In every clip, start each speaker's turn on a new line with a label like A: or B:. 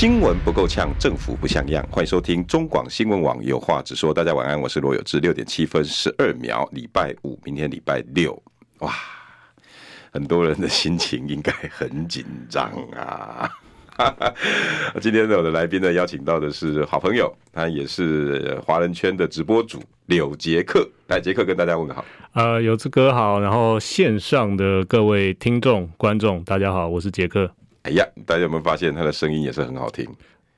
A: 新闻不够呛，政府不像样。欢迎收听中广新闻网有话直说。大家晚安，我是罗有志。六点七分十二秒，礼拜五，明天礼拜六。哇，很多人的心情应该很紧张啊！今天呢，我的来宾呢，邀请到的是好朋友，他也是华人圈的直播主柳杰克。来，杰克跟大家问个好。
B: 呃，有志哥好，然后线上的各位听众观众，大家好，我是杰克。
A: 哎呀，大家有没有发现他的声音也是很好听？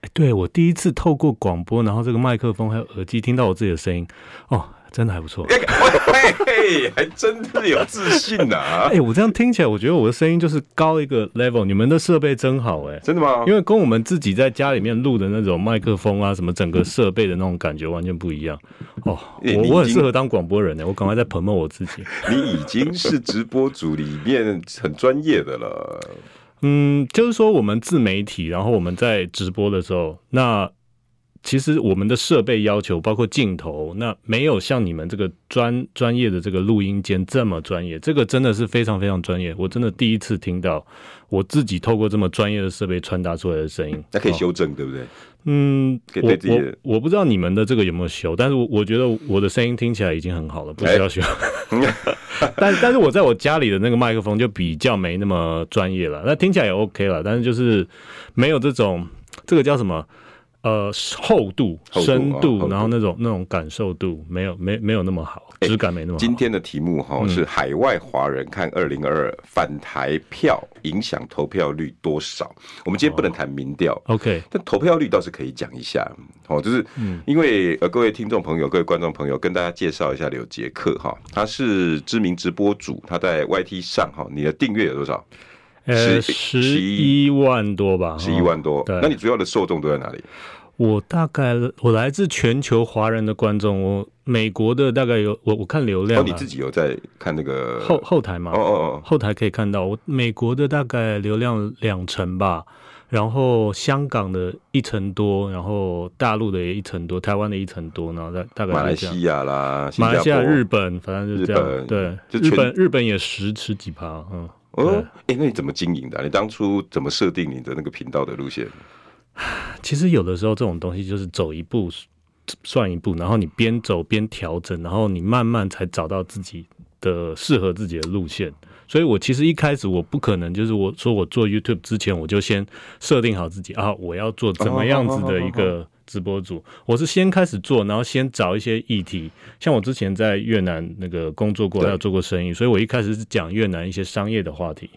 B: 哎，对，我第一次透过广播，然后这个麦克风还有耳机听到我自己的声音，哦，真的还不错。
A: 嘿嘿，还真是有自信呐！
B: 哎，我这样听起来，我觉得我的声音就是高一个 level。你们的设备真好，哎，
A: 真的吗？
B: 因为跟我们自己在家里面录的那种麦克风啊，什么整个设备的那种感觉完全不一样。哦，我我很适合当广播人呢，我赶快在 promote 我自己。
A: 你已经是直播组里面很专业的了。
B: 嗯，就是说我们自媒体，然后我们在直播的时候，那其实我们的设备要求，包括镜头，那没有像你们这个专专业的这个录音间这么专业。这个真的是非常非常专业，我真的第一次听到我自己透过这么专业的设备传达出来的声音。
A: 那可以修正，哦、对不对？
B: 嗯，我我我不知道你们的这个有没有修，但是我我觉得我的声音听起来已经很好了，不需要修。欸、但但是我在我家里的那个麦克风就比较没那么专业了，那听起来也 OK 了，但是就是没有这种这个叫什么？呃，厚度、深度，然后那种那种感受度没有没没有那么好，质感没那么好。
A: 今天的题目哈是海外华人看二零二二反台票影响投票率多少？我们今天不能谈民调
B: ，OK，
A: 但投票率倒是可以讲一下。哦，就是因为呃，各位听众朋友、各位观众朋友，跟大家介绍一下柳杰克哈，他是知名直播主，他在 YT 上哈，你的订阅有多少？
B: 呃，十一万多吧，
A: 十一万多。对，那你主要的受众都在哪里？
B: 我大概我来自全球华人的观众，我美国的大概有我我看流量、啊，
A: 哦，你自己有在看那个
B: 后后台吗？
A: 哦哦哦，
B: 后台可以看到我美国的大概流量两成吧，然后香港的一成多，然后大陆的也一成多，台湾的一成多，然后大大概
A: 马来西亚啦，
B: 马来西亚、日本，反正就是这样，对，日本日本也十十几趴，嗯，
A: 哦，哎，那你怎么经营的、啊？你当初怎么设定你的那个频道的路线？
B: 其实有的时候这种东西就是走一步算一步，然后你边走边调整，然后你慢慢才找到自己的适合自己的路线。所以我其实一开始我不可能就是我说我做 YouTube 之前我就先设定好自己啊，我要做怎么样子的一个直播主。我是先开始做，然后先找一些议题，像我之前在越南那个工作过，还有做过生意，所以我一开始是讲越南一些商业的话题，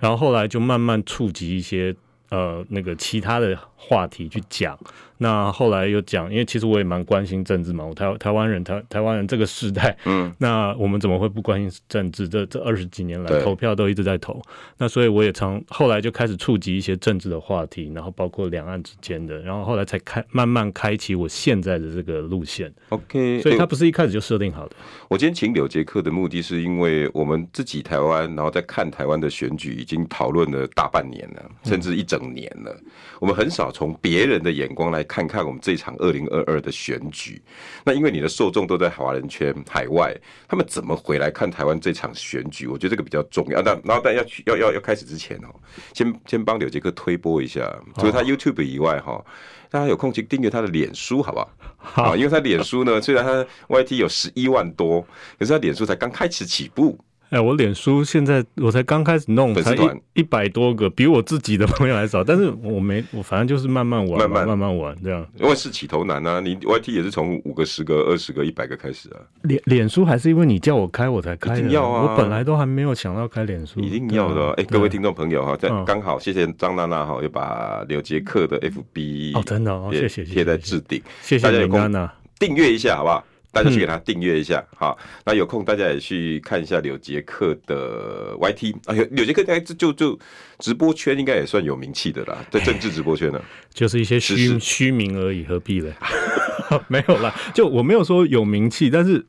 B: 然后后来就慢慢触及一些。呃，那个其他的话题去讲，那后来又讲，因为其实我也蛮关心政治嘛，我台台湾人，台台湾人这个时代，嗯，那我们怎么会不关心政治？这这二十几年来投票都一直在投，那所以我也常后来就开始触及一些政治的话题，然后包括两岸之间的，然后后来才开慢慢开启我现在的这个路线。OK，所以他不是一开始就设定好的。
A: 我今天请柳杰克的目的是因为我们自己台湾，然后在看台湾的选举已经讨论了大半年了，甚至一整。年了，我们很少从别人的眼光来看看我们这场二零二二的选举。那因为你的受众都在华人圈、海外，他们怎么回来看台湾这场选举？我觉得这个比较重要。那然后，但要去要要要开始之前哦，先先帮柳杰克推播一下，除了他 YouTube 以外哈，大家有空去订阅他的脸书，好不好？好，因为他脸书呢，虽然他 YT 有十一万多，可是他脸书才刚开始起步。
B: 哎、欸，我脸书现在我才刚开始弄，才一一百多个，比我自己的朋友还少。但是我没，我反正就是慢慢玩，慢慢慢慢玩这样。
A: 因为是起头难啊，你 YT 也是从五个、十个、二十个、一百个开始啊。
B: 脸脸书还是因为你叫我开我才开的，一定要啊！我本来都还没有想到开脸书，
A: 一定要的。哎、欸，各位听众朋友哈，在刚好谢谢张娜娜哈，又把刘杰克的 FB
B: 哦，真的哦，谢谢谢
A: 贴在置顶，
B: 谢谢大家有空
A: 订阅一下好不好？大家去给他订阅一下，嗯，好，那有空大家也去看一下柳杰克的 YT 啊，柳杰克应该就就直播圈应该也算有名气的啦，在政治直播圈呢，
B: 就是一些虚虚名而已，何必呢？没有啦，就我没有说有名气，但是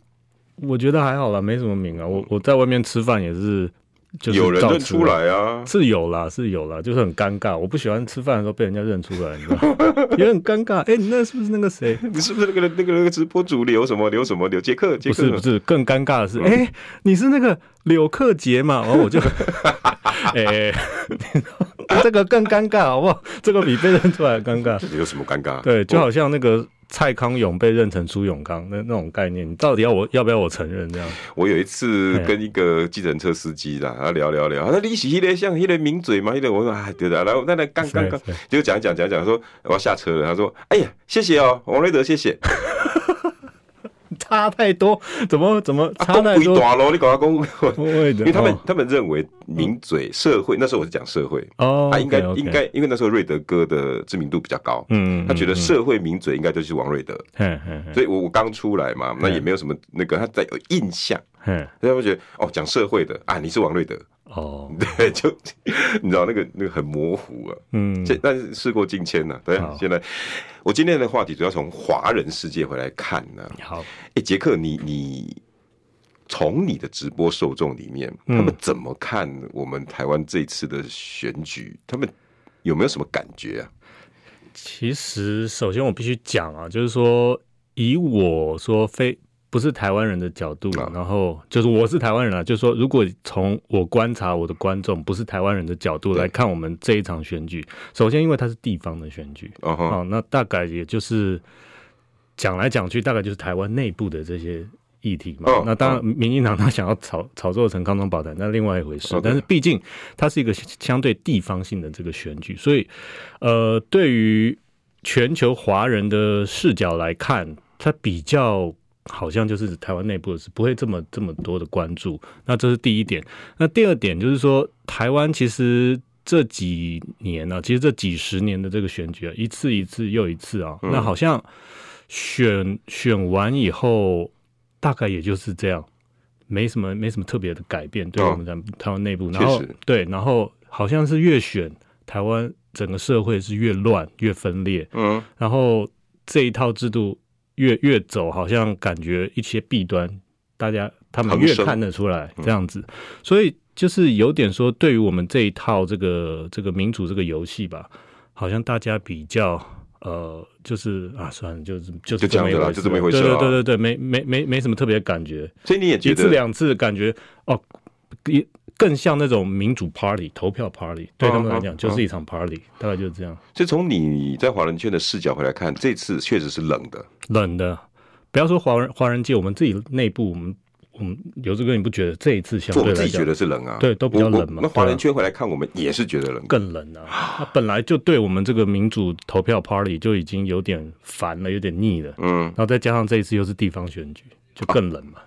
B: 我觉得还好啦，没什么名啊。我我在外面吃饭也是。就是
A: 有人认出来啊，
B: 是有啦，是有啦，就是很尴尬。我不喜欢吃饭的时候被人家认出来，你知道吗？也很尴尬。哎、欸，你那是不是那个谁？
A: 你是不是那个那个那个直播主刘什么刘什么刘杰克？杰克？
B: 不是不是，更尴尬的是，哎、欸，你是那个柳克杰嘛？然后我就，哎、欸，这个更尴尬，好不好？这个比被认出来尴尬。
A: 有什么尴尬？
B: 对，就好像那个。蔡康永被认成朱永康，那那种概念，你到底要我要不要我承认这样？
A: 我有一次跟一个计程车司机啦，他聊聊聊，他说你是一个像一个名嘴嘛，一个我说哎对的，然后那那刚刚刚就讲讲讲讲说我要下车了，他说哎呀谢谢哦，王瑞德谢谢。
B: 差太多，怎么怎么差太多？
A: 啊、你搞他公，因为他们、哦、他们认为名嘴社会，那时候我是讲社会哦，他应该应该，因为那时候瑞德哥的知名度比较高，嗯，他觉得社会名嘴应该就是王瑞德，嗯嗯，所以我我刚出来嘛，那也没有什么那个他在有印象，嗯，所以他们觉得哦，讲社会的啊，你是王瑞德。哦，对，就 你知道那个那个很模糊啊，嗯，这但是事过境迁呐，对，现在我今天的话题主要从华人世界回来看呢。好，哎，杰克，你你从你的直播受众里面，他们怎么看我们台湾这次的选举？他们有没有什么感觉啊？
B: 其实，首先我必须讲啊，就是说，以我说非。不是台湾人的角度，然后就是我是台湾人啊，就是说，如果从我观察我的观众不是台湾人的角度来看我们这一场选举，首先因为它是地方的选举，哦，那大概也就是讲来讲去，大概就是台湾内部的这些议题嘛。那当然，民进党他想要炒炒作成康庄宝台，那另外一回事。但是毕竟它是一个相对地方性的这个选举，所以呃，对于全球华人的视角来看，它比较。好像就是台湾内部的事，不会这么这么多的关注。那这是第一点。那第二点就是说，台湾其实这几年呢、啊，其实这几十年的这个选举啊，一次一次又一次啊，嗯、那好像选选完以后，大概也就是这样，没什么没什么特别的改变。对我们在台湾内部，然后对，然后好像是越选台湾整个社会是越乱越分裂。嗯，然后这一套制度。越越走，好像感觉一些弊端，大家他们越看得出来这样子，所以就是有点说，对于我们这一套这个这个民主这个游戏吧，好像大家比较呃，就是啊，算了，就是就是这么一回事，就这么一回事，对对对对对，没没没没什么特别感觉，
A: 所以你也觉得一
B: 次两次感觉哦，一。更像那种民主 party 投票 party，对他们来讲就是一场 party，、啊啊、大概就是这样。
A: 所以从你在华人圈的视角回来看，这次确实是冷的，
B: 冷的。不要说华人华人界，我们自己内部，我们我们有这个你不觉得这一次相对来讲，我自己
A: 觉得是冷啊？
B: 对，都比较冷嘛。
A: 那华人圈回来看，我们也是觉得冷，
B: 更冷啊。他本来就对我们这个民主投票 party 就已经有点烦了，有点腻了。嗯，然后再加上这一次又是地方选举，就更冷嘛。啊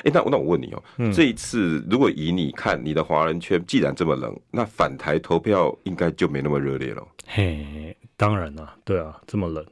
A: 哎、欸，那那我问你哦、这一次如果以你看你的华人圈，既然这么冷，那反台投票应该就没那么热烈了。
B: 嘿，当然了，对啊，这么冷，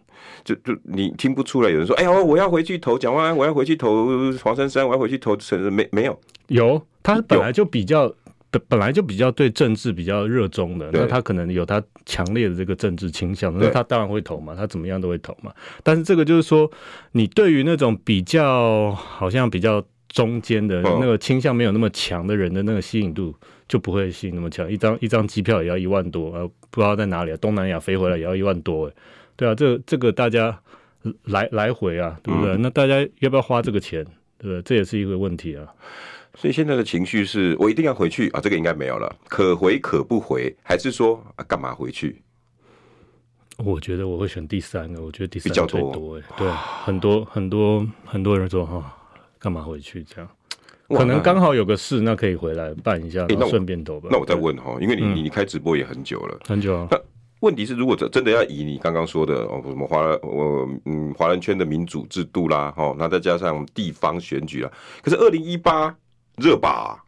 A: 就就你听不出来有人说，哎呀，我要回去投蒋万安，我要回去投黄珊珊，我要回去投陈水，没没有？
B: 有，他本来就比较本本来就比较对政治比较热衷的，那他可能有他强烈的这个政治倾向，那他当然会投嘛，他怎么样都会投嘛。但是这个就是说，你对于那种比较好像比较。中间的那个倾向没有那么强的人的那个吸引度就不会吸引那么强，一张一张机票也要一万多，呃，不知道在哪里啊，东南亚飞回来也要一万多，哎，对啊，这这个大家来来回啊，对不对？嗯、那大家要不要花这个钱？对不对？这也是一个问题啊。
A: 所以现在的情绪是我一定要回去啊，这个应该没有了，可回可不回，还是说啊，干嘛回去？
B: 我觉得我会选第三个，我觉得第三个最多，哎，对，很多很多很多人说哈。干嘛回去这样？可能刚好有个事，那可以回来办一下，然后顺便投吧。
A: 那我再问哈，因为你你你开直播也很久了，
B: 很久啊。
A: 那问题是，如果真真的要以你刚刚说的哦，什么华我嗯华人圈的民主制度啦，哦，那再加上地方选举啦，可是二零一八热吧？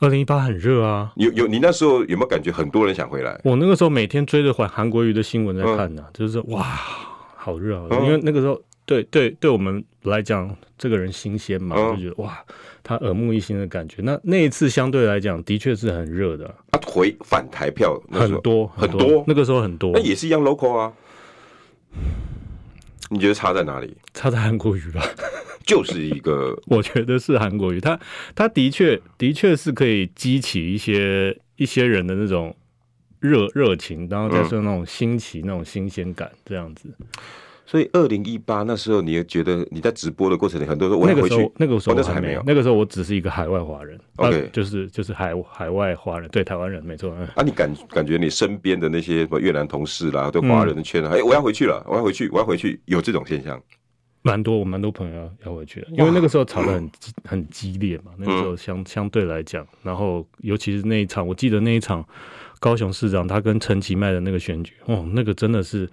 B: 二零一八很热啊。
A: 有有，你那时候有没有感觉很多人想回来？
B: 我那个时候每天追着韩韩国瑜的新闻在看呢，就是哇，好热啊！因为那个时候。对对，对我们来讲，这个人新鲜嘛，就觉得哇，他耳目一新的感觉。那那一次相对来讲，的确是很热的。
A: 他回反台票
B: 很多很多，那个时候很多，
A: 那也是一样 local 啊。你觉得差在哪里？
B: 差在韩国语吧。
A: 就是一个，
B: 我觉得是韩国语，他他的确的确是可以激起一些一些人的那种热热情，然后再说那种新奇、嗯、那种新鲜感这样子。
A: 所以二零一八那时候，你也觉得你在直播的过程里，很多人我回去
B: 那个时候，那个时候
A: 还没有，
B: 那个时候我只是一个海外华人
A: ，OK，、
B: 啊、就是就是海海外华人，对台湾人没错。
A: 啊，你感感觉你身边的那些什么越南同事啦，对华人的圈，哎、嗯。欸，我要回去了，我要回去，我要回去，有这种现象，
B: 蛮多，我蛮多朋友要要回去的，因为那个时候吵得很 很激烈嘛，那个时候相、嗯、相对来讲，然后尤其是那一场，我记得那一场高雄市长他跟陈其迈的那个选举，哦，那个真的是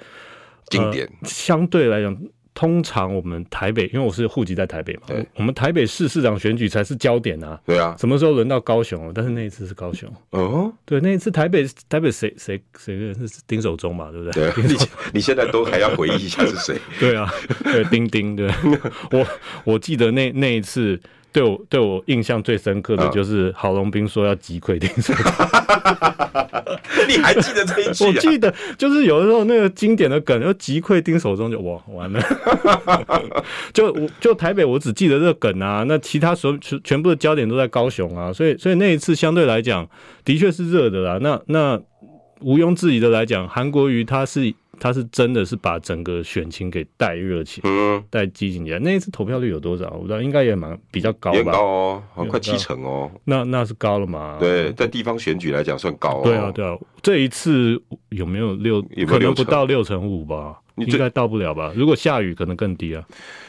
A: 经典，
B: 呃、相对来讲。通常我们台北，因为我是户籍在台北嘛，我们台北市市长选举才是焦点啊。
A: 对啊，
B: 什么时候轮到高雄了？但是那一次是高雄。
A: 哦，
B: 对，那一次台北台北谁谁谁是丁守中嘛，对不对？
A: 对，你你现在都还要回忆一下是谁？
B: 对啊，对，丁丁，对。我我记得那那一次。对我对我印象最深刻的就是郝龙斌说要击溃丁
A: 你还记得这一句？
B: 我记得就是有的时候那个经典的梗，要击溃丁守中就哇完了，就就台北我只记得这个梗啊，那其他所全全部的焦点都在高雄啊，所以所以那一次相对来讲的确是热的啦，那那毋庸置疑的来讲，韩国瑜他是。他是真的是把整个选情给带热起来，嗯，带激情起来。那一次投票率有多少？我不知道，应该也蛮比较高吧？
A: 也高哦，快七成哦。
B: 那那是高了嘛？
A: 对，在地方选举来讲算高哦。
B: 对啊，对啊。这一次有没有六？有没有六？可能不到六成五吧？应该到不了吧？如果下雨，可能更低啊。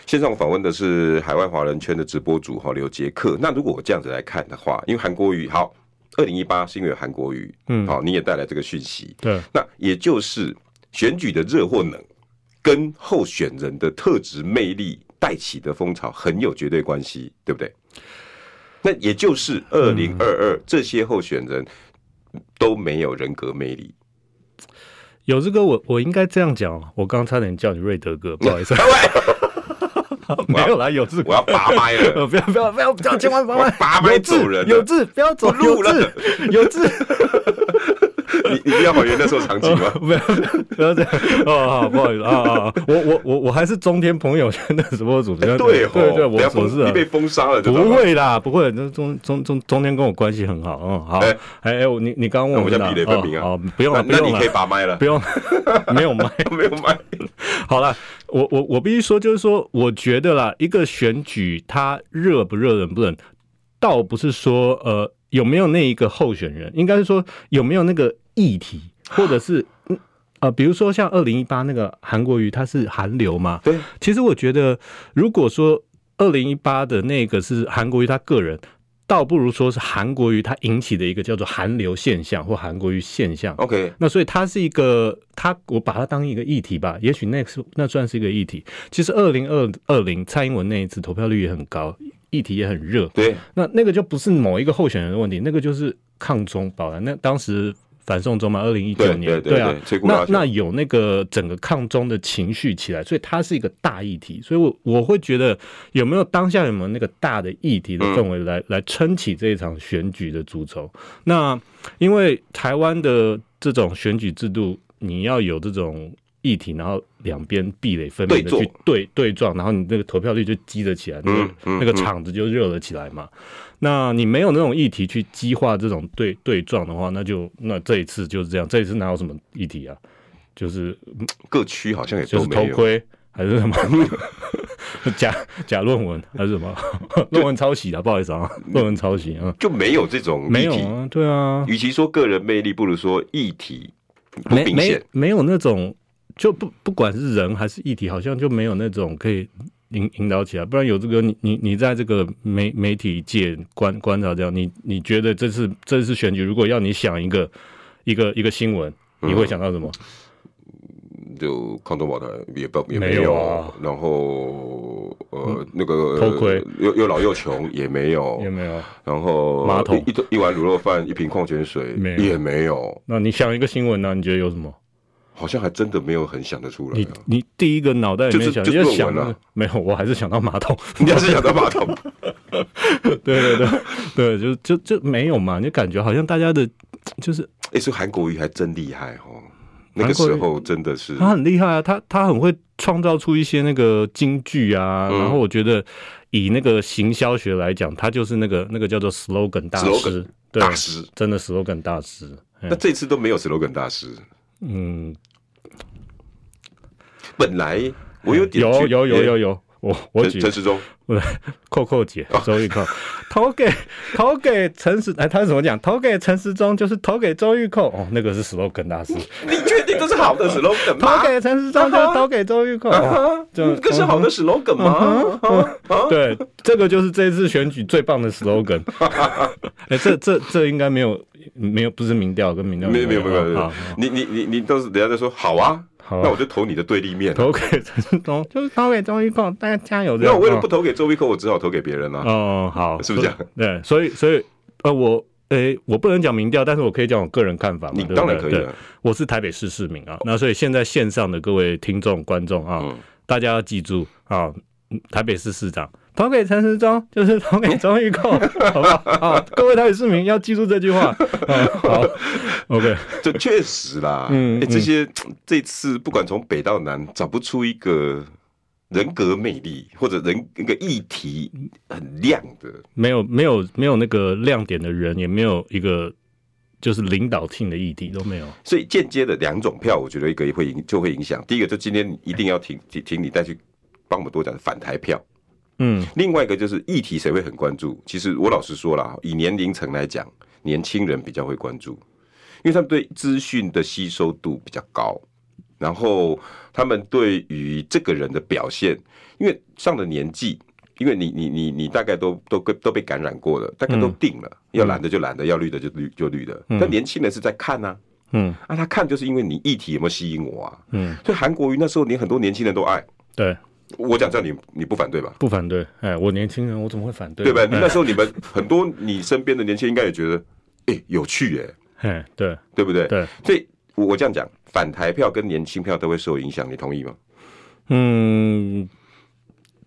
A: 线上访问的是海外华人圈的直播主哈刘杰克。那如果我这样子来看的话，因为韩国瑜好，二零一八是因为有韩国瑜，嗯，好，你也带来这个讯息，
B: 对，
A: 那也就是。选举的热或冷，跟候选人的特质魅力带起的风潮很有绝对关系，对不对？那也就是二零二二这些候选人都没有人格魅力。
B: 有这个，我我应该这样讲。我刚差点叫你瑞德哥，不好意思。没有啦，有字，
A: 我要拔麦了。
B: 不要不要不要不要，千万不要
A: 拔麦走人。
B: 有志，不要走路了。有字。
A: 你你不要还原那时候场景吗？
B: 不要不要这样哦，好不好意思啊啊！我我我我还是中天朋友圈的直播主，对对对，我我是
A: 你被封杀了，
B: 不会啦，不会，那中中中中天跟我关系很好，嗯，好，哎哎，你你刚刚问我，
A: 我叫比雷分明啊，
B: 不用了，
A: 那你可以把麦了，
B: 不用，没有麦，
A: 没有麦，
B: 好了，我我我必须说，就是说，我觉得啦，一个选举它热不热，冷不冷，倒不是说呃有没有那一个候选人，应该是说有没有那个。议题，或者是呃，比如说像二零一八那个韩国瑜，他是韩流嘛？
A: 对。
B: 其实我觉得，如果说二零一八的那个是韩国瑜他个人，倒不如说是韩国瑜他引起的一个叫做韩流现象或韩国瑜现象。
A: OK。
B: 那所以它是一个，他我把它当一个议题吧。也许那是那算是一个议题。其实二零二二零蔡英文那一次投票率也很高，议题也很热。
A: 对。
B: 那那个就不是某一个候选人的问题，那个就是抗中保台。那当时。反送中嘛，二零一九年，对啊，那那有那个整个抗中的情绪起来，所以它是一个大议题，所以我我会觉得有没有当下有没有那个大的议题的氛围来、嗯、来撑起这一场选举的主轴？那因为台湾的这种选举制度，你要有这种议题，然后两边壁垒分明的去对对撞，然后你那个投票率就积了起来，那个那个场子就热了起来嘛。那你没有那种议题去激化这种对对撞的话，那就那这一次就是这样。这一次哪有什么议题啊？就是
A: 各区好像也
B: 就是偷窥还是什么 假假论文还是什么论文抄袭啊？不好意思啊，论文抄袭啊，
A: 就没有这种。
B: 没有啊，对啊。
A: 与其说个人魅力，不如说议题。
B: 没没没有那种，就不不管是人还是议题，好像就没有那种可以。引引导起来，不然有这个你你你在这个媒媒体界观观察这样，你你觉得这次这次选举，如果要你想一个一个一个新闻，你会想到什么？
A: 嗯、就抗中保台也不也
B: 没有啊，
A: 然后呃那个
B: 偷窥
A: 又又老又穷也没有
B: 也没有，
A: 然后
B: 马桶
A: 一一碗卤肉饭一瓶矿泉水也没有。
B: 那你想一个新闻呢？你觉得有什么？
A: 好像还真的没有很想得出来。
B: 你你第一个脑袋里面想，
A: 就是
B: 就想了没有？我还是想到马桶。
A: 你还是想到马桶？
B: 对对对对，就就就没有嘛？你感觉好像大家的，就是
A: 哎，说韩国瑜还真厉害哦。那个时候真的是
B: 他很厉害啊，他他很会创造出一些那个金句啊，嗯、然后我觉得以那个行销学来讲，他就是那个那个叫做 slogan 大师，Slogan 对
A: 大师
B: 真的 slogan 大师。
A: 那这次都没有 slogan 大师，嗯，本来我有点
B: 有有有有有。我我举
A: 陈时中，
B: 不是扣扣姐 周玉蔻，投给投给陈时，哎，他是怎么讲？投给陈时中就是投给周玉蔻哦，那个是 slogan 大师，
A: 你确定这是好的 slogan 吗？
B: 投给陈时中就是投给周玉蔻，
A: 这个是好的 slogan 吗？
B: 对，这个就是这次选举最棒的 slogan。哎，这这这应该没有没有不是民调跟民调
A: 没有没有没有没有，你你你你都是人家在说好啊。那我就投你的对立面，
B: 投给陈时中，就是投给周玉蔻，大家加油！
A: 那我为了不投给周玉蔻，我只好投给别人了。
B: 哦，好，
A: 是不是这样？
B: 对，所以，所以，呃，我，诶，我不能讲民调，但是我可以讲我个人看法嘛。
A: 你当然可以了。
B: 我是台北市市民啊，那所以现在线上的各位听众、观众啊，大家要记住啊，台北市市长。投给陈时中就是投给钟玉蔻，好不好？啊，各位台北市民要记住这句话。好，OK，
A: 这确实啦。嗯，欸、这些这次不管从北到南，找不出一个人格魅力或者人一个议题很亮的，
B: 没有没有没有那个亮点的人，也没有一个就是领导性的议题都没有。
A: 所以间接的两种票，我觉得一个也会影就会影响。第一个就今天一定要请请你再去帮我们多讲反台票。嗯，另外一个就是议题谁会很关注？其实我老实说了，以年龄层来讲，年轻人比较会关注，因为他们对资讯的吸收度比较高，然后他们对于这个人的表现，因为上了年纪，因为你你你你大概都都都被感染过了，大概都定了，要蓝的就蓝的，要绿的就绿就绿的。但年轻人是在看呐，嗯，啊，他看就是因为你议题有没有吸引我啊，嗯，所以韩国瑜那时候，连很多年轻人都爱，
B: 对。
A: 我讲这样，你你不反对吧？
B: 不反对，哎，我年轻人，我怎么会反对？
A: 对吧？你那时候你们很多你身边的年轻人应该也觉得，哎，有趣耶，
B: 哎，对，
A: 对不对？
B: 对，
A: 所以我我这样讲，反台票跟年轻票都会受影响，你同意吗？
B: 嗯，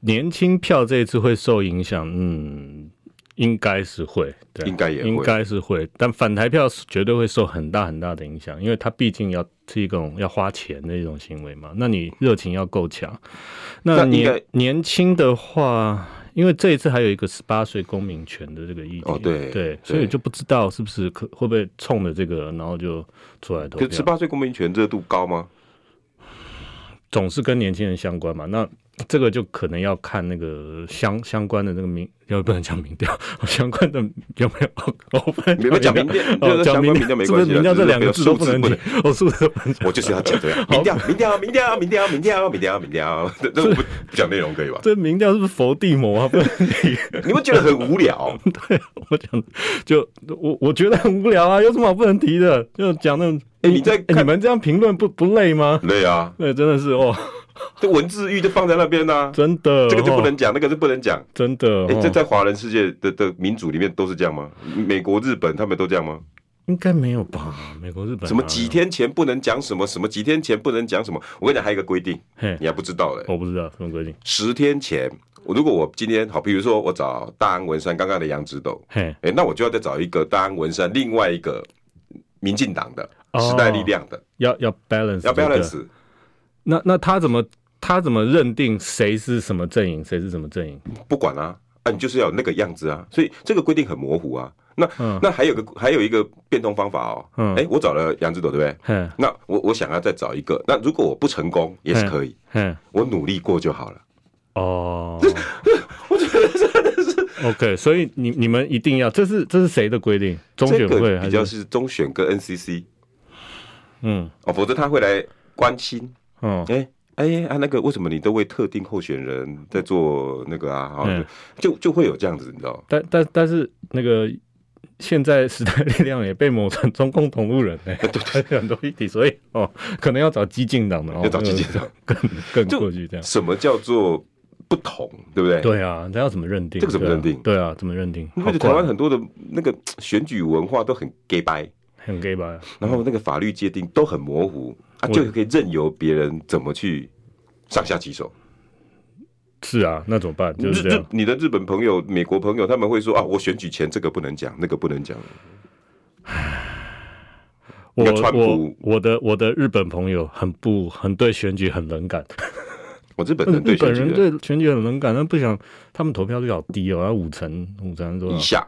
B: 年轻票这一次会受影响，嗯。应该是会，对，
A: 应该也，
B: 应该是会，但反台票是绝对会受很大很大的影响，因为它毕竟要是一种要花钱的一种行为嘛。那你热情要够强，那年年轻的话，因为这一次还有一个十八岁公民权的这个议题，
A: 哦，对
B: 对，所以就不知道是不是可会不会冲着这个，然后就出来投票。
A: 十八岁公民权热度高吗？
B: 总是跟年轻人相关嘛，那。这个就可能要看那个相相关的那个民，要不能讲民调，相关的有没有？我不能
A: 讲民调，讲民调没关系。
B: 民调这两个字都不能提，我数字
A: 我就是要讲这样。民调，民调，民调，民调，民调，民调，民调，这不讲内容可以吧？
B: 这民调是不是佛地魔啊？不能提，
A: 你们觉得很无聊？
B: 对我讲，就我我觉得很无聊啊，有什么好不能提的？就讲那种，哎，你在你们这样评论不不累吗？
A: 累啊，
B: 对，真的是哦。
A: 这文字狱就放在那边呢，
B: 真的，
A: 这个就不能讲，那个就不能讲，
B: 真的。
A: 哎，这在华人世界的的民主里面都是这样吗？美国、日本他们都这样吗？
B: 应该没有吧？美国、日本
A: 什么几天前不能讲什么，什么几天前不能讲什么？我跟你讲，还有一个规定，你还不知道嘞？
B: 我不知道什么规定。
A: 十天前，如果我今天好，比如说我找大安文山刚刚的杨指斗，哎，那我就要再找一个大安文山另外一个民进党的时代力量的，
B: 要要 balance，
A: 要 balance。
B: 那那他怎么他怎么认定谁是什么阵营，谁是什么阵营？
A: 不管啊，啊，你就是要有那个样子啊，所以这个规定很模糊啊。那、嗯、那还有个还有一个变通方法哦。嗯，哎、欸，我找了杨志朵，对不对？嗯，那我我想要再找一个，那如果我不成功也是可以。嗯，我努力过就好了。
B: 哦，我觉得真的是 OK，所以你你们一定要，这是这是谁的规定？中选会
A: 比较是中选跟 NCC。嗯，哦，否则他会来关心。嗯，哎哎啊，那个为什么你都为特定候选人在做那个啊？嗯、就就会有这样子，你知道？
B: 但但但是那个现在时代力量也被抹成中共同路人哎，对对，很多议题，所以哦，可能要找激进党的，
A: 要找激进党
B: 更更过去这样。
A: 什么叫做不同？对不对？
B: 对啊，那要怎么认定？
A: 这个怎么认定？
B: 对啊，怎么认定？
A: 因为台湾很多的那个选举文化都很假掰，
B: 很 gay 吧，
A: 然后那个法律界定都很模糊。啊，就可以任由别人怎么去上下其手。
B: 是啊，那怎么办？就是
A: 日你的日本朋友、美国朋友，他们会说啊，我选举前这个不能讲，那个不能讲。
B: 我我我的我的日本朋友很不很对选举很冷感。
A: 我日本人对
B: 日本人对选举很冷感，但不想他们投票率好低哦，要五成五成多少以
A: 下，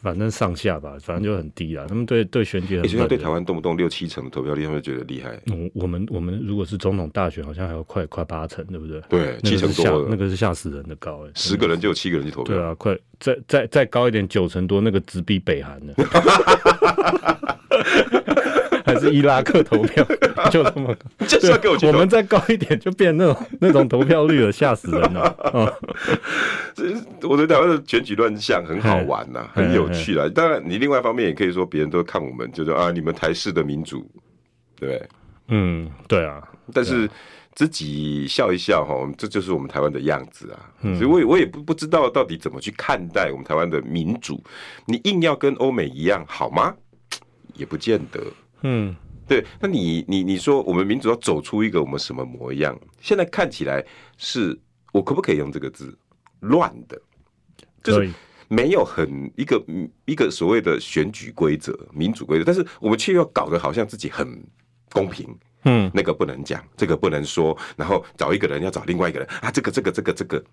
B: 反正上下吧，反正就很低啦。他们对对选举很，
A: 你说对台湾动不动六七成的投票率，他们就觉得厉害。
B: 我我们我们如果是总统大选，好像还要快快八成，对不对？
A: 对，七成多，
B: 那个是吓死人的高哎，
A: 十个人就有七个人去投票。
B: 对啊，快再再再高一点，九成多，那个直逼北韩呢。伊拉克投票就这么高，
A: 就是要给我，
B: 我们再高一点就变那种那种投票率了，吓死人了。啊，
A: 我觉得台湾的选举乱象很好玩呐，很有趣啦。当然，你另外一方面也可以说，别人都看我们，就说啊，你们台式的民主，对，
B: 嗯，对啊。
A: 但是自己笑一笑哈，这就是我们台湾的样子啊。所以我也我也不不知道到底怎么去看待我们台湾的民主。你硬要跟欧美一样好吗？也不见得。嗯，对，那你你你说我们民主要走出一个我们什么模样？现在看起来是我可不可以用这个字？乱的，就是没有很一个一个所谓的选举规则、民主规则，但是我们却要搞得好像自己很公平。嗯，那个不能讲，这个不能说，然后找一个人要找另外一个人啊，这个这个这个这个，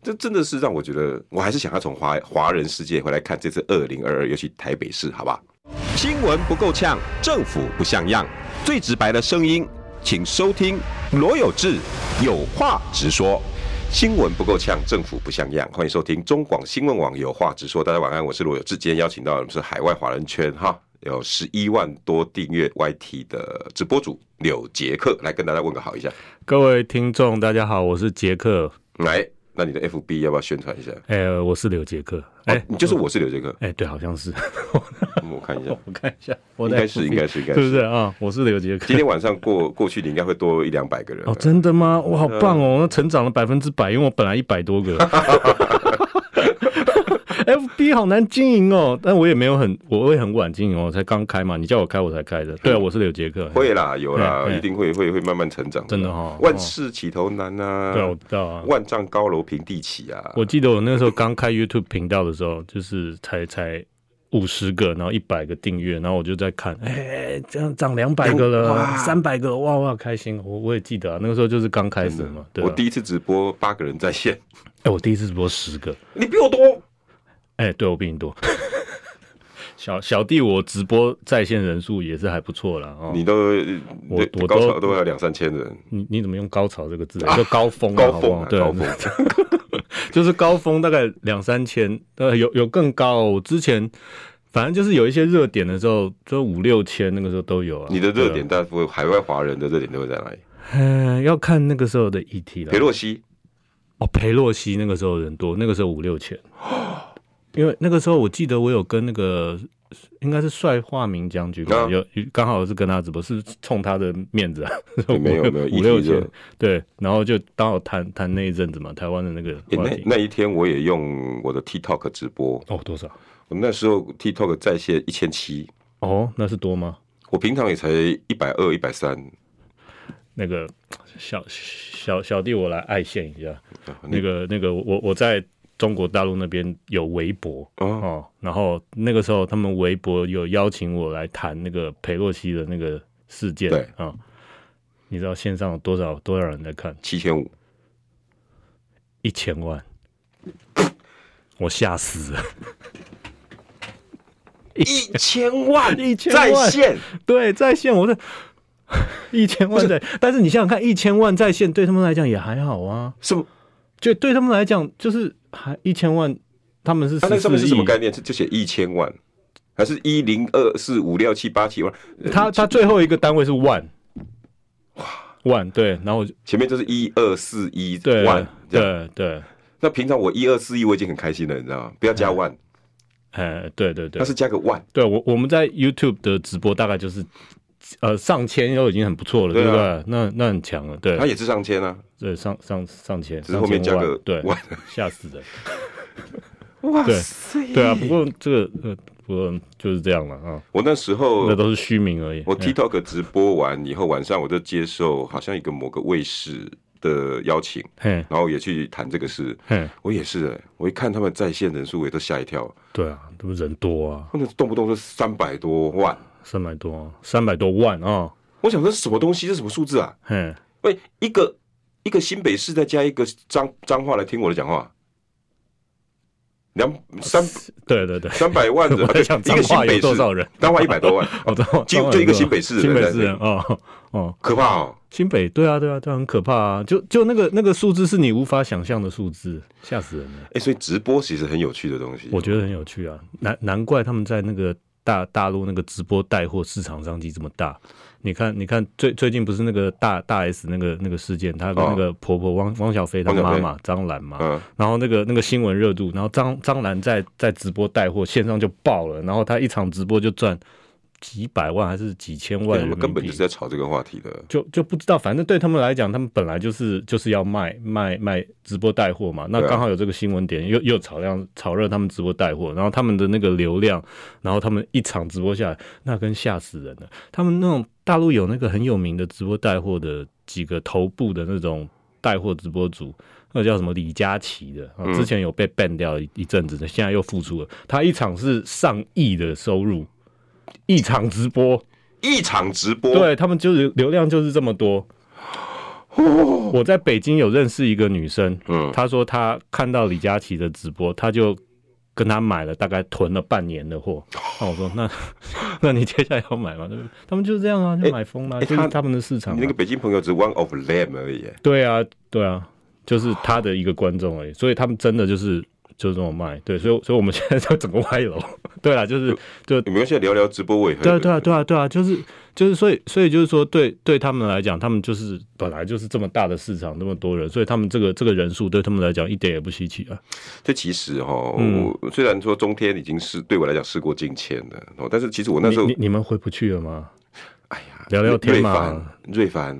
A: 这真的是让我觉得，我还是想要从华华人世界回来看这次二零二二，尤其台北市，好不好？新闻不够呛，政府不像样，最直白的声音，请收听罗有志有话直说。新闻不够呛，政府不像样，欢迎收听中广新闻网有话直说。大家晚安，我是罗有志，今天邀请到的是海外华人圈哈，有十一万多订阅 YT 的直播主柳杰克来跟大家问个好一下。
B: 各位听众，大家好，我是杰克，
A: 来。那你的 FB 要不要宣传一下？
B: 哎、欸，我是柳杰克。哎、欸，
A: 你就是我是柳杰克。
B: 哎、欸，对，好像是。
A: 我看一下，
B: 我看一下，
A: 我应该是，应该是，应该是，
B: 对不对啊？我是刘杰克。
A: 今天晚上过过去，你应该会多一两百个人。
B: 哦，真的吗？我好棒哦，那成长了百分之百，因为我本来一百多个。FB 好难经营哦，但我也没有很，我也很晚经营哦，才刚开嘛。你叫我开，我才开的。对啊，我是柳杰克。
A: 会啦，有啦，一定会会会慢慢成长。
B: 真的哈，
A: 万事起头难啊。
B: 对，我知道啊。万
A: 丈高楼平地起啊。
B: 我记得我那时候刚开 YouTube 频道的时候，就是才才五十个，然后一百个订阅，然后我就在看，哎，这样涨两百个了，三百个，哇哇，开心！我我也记得啊，那个时候就是刚开始嘛。对。
A: 我第一次直播八个人在线，
B: 哎，我第一次直播十个，
A: 你比我多。
B: 哎、欸，对我比你多，小小弟我直播在线人数也是还不错了哦。
A: 你都我我高潮都要两三千人，
B: 你你怎么用高潮这个字？就高峰，高峰，对，
A: 高峰，
B: 就是高峰，大概两三千，呃，有有更高。我之前反正就是有一些热点的时候，就五六千，那个时候都有啊。
A: 你的热点大部分海外华人的热点都会在哪里？
B: 嗯，要看那个时候的议题了。
A: 裴洛西，
B: 哦，裴洛西那个时候人多，那个时候五六千。因为那个时候，我记得我有跟那个应该是帅化名将军，啊、有刚好是跟他直播，是冲他的面子啊。
A: 没有没有
B: 五六千对，然后就刚好谈谈那一阵子嘛，台湾的那个
A: 那那一天我也用我的 TikTok 直播
B: 哦，多少？
A: 我那时候 TikTok 在线一千七
B: 哦，那是多吗？
A: 我平常也才一百二、一百三。
B: 那个小小小弟，我来爱线一下。那个那个，我我在。中国大陆那边有微博哦，哦，然后那个时候他们微博有邀请我来谈那个裴洛西的那个事件，对。啊、哦，你知道线上有多少多少人在看？
A: 七千五，
B: 一千万，我吓死了，
A: 一千万，一千万。在线，
B: 对，在线，我说 一千万在，但是你想想看，一千万在线对他们来讲也还好啊，是不？就对他们来讲就是。还一千万，他们是他、啊、
A: 那上面是什么概念？就写一千万，还是一零二四五六七八七万？
B: 他他最后一个单位是万，哇万对，然后
A: 前面就是一二四一万，
B: 对对，对。
A: 那平常我一二四一我已经很开心了，你知道吗？不要加万，
B: 哎，对对对，
A: 他是加个万。
B: 对我我们在 YouTube 的直播大概就是呃上千都已经很不错了，对不对？那那很强了，对，
A: 他也是上千啊。
B: 对，上上上千，
A: 只是后面加个
B: 对，吓死人！
A: 哇塞，
B: 对啊，不过这个呃，不过就是这样了啊。
A: 我那时候
B: 那都是虚名而已。
A: 我 TikTok 直播完以后，晚上我就接受好像一个某个卫视的邀请，然后也去谈这个事。我也是，哎，我一看他们在线人数，我也都吓一跳。
B: 对啊，都是人多啊，
A: 他们动不动就三百多万。
B: 三百多，三百多万啊！
A: 我想这是什么东西？这是什么数字啊？
B: 嘿，
A: 喂，一个一个新北市再加一个脏脏话来听我的讲话，两三
B: 对对对，
A: 三百万人，
B: 我在想彰化有多少人？
A: 彰化一百多万，哦，就就一个新北市，
B: 新北市人哦哦，
A: 可怕哦！
B: 新北对啊对啊，这很可怕啊！就就那个那个数字是你无法想象的数字，吓死人了！
A: 哎，所以直播其实很有趣的东西，
B: 我觉得很有趣啊，难难怪他们在那个。大大陆那个直播带货市场商机这么大，你看，你看最最近不是那个大大 S 那个那个事件，她跟那个婆婆汪汪小菲她妈妈张兰嘛，然后那个那个新闻热度，然后张张兰在在直播带货线上就爆了，然后她一场直播就赚。几百万还是几千万？我们
A: 根本就是在炒这个话题的，
B: 就就不知道。反正对他们来讲，他们本来就是就是要卖卖卖直播带货嘛。那刚好有这个新闻点，又又炒量炒热他们直播带货，然后他们的那个流量，然后他们一场直播下来，那跟吓死人了。他们那种大陆有那个很有名的直播带货的几个头部的那种带货直播主，那个叫什么李佳琦的，之前有被 ban 掉一阵子的，现在又复出了。他一场是上亿的收入。一场直播，
A: 一场直播，
B: 对他们就是流量就是这么多。我在北京有认识一个女生，嗯，她说她看到李佳琦的直播，她就跟他买了，大概囤了半年的货。那我说，那 那你接下来要买吗？他们就是这样啊，就买疯了，欸，就是他们的市场，啊。
A: 你那个北京朋友只是 one of them 而已。
B: 对啊，对啊，就是他的一个观众而已。所以他们真的就是。就这么卖，对，所以所以我们现在就整个歪楼，对啊，就是就
A: 你们现在聊聊直播尾，
B: 对啊对啊对啊对啊，就是就是所以所以就是说，对对他们来讲，他们就是本来就是这么大的市场，那么多人，所以他们这个这个人数对他们来讲一点也不稀奇啊。
A: 这其实哈，嗯、我虽然说中天已经是对我来讲事过境迁了，哦，但是其实我那时候
B: 你你，你们回不去了
A: 吗？
B: 聊聊天嘛，
A: 瑞凡，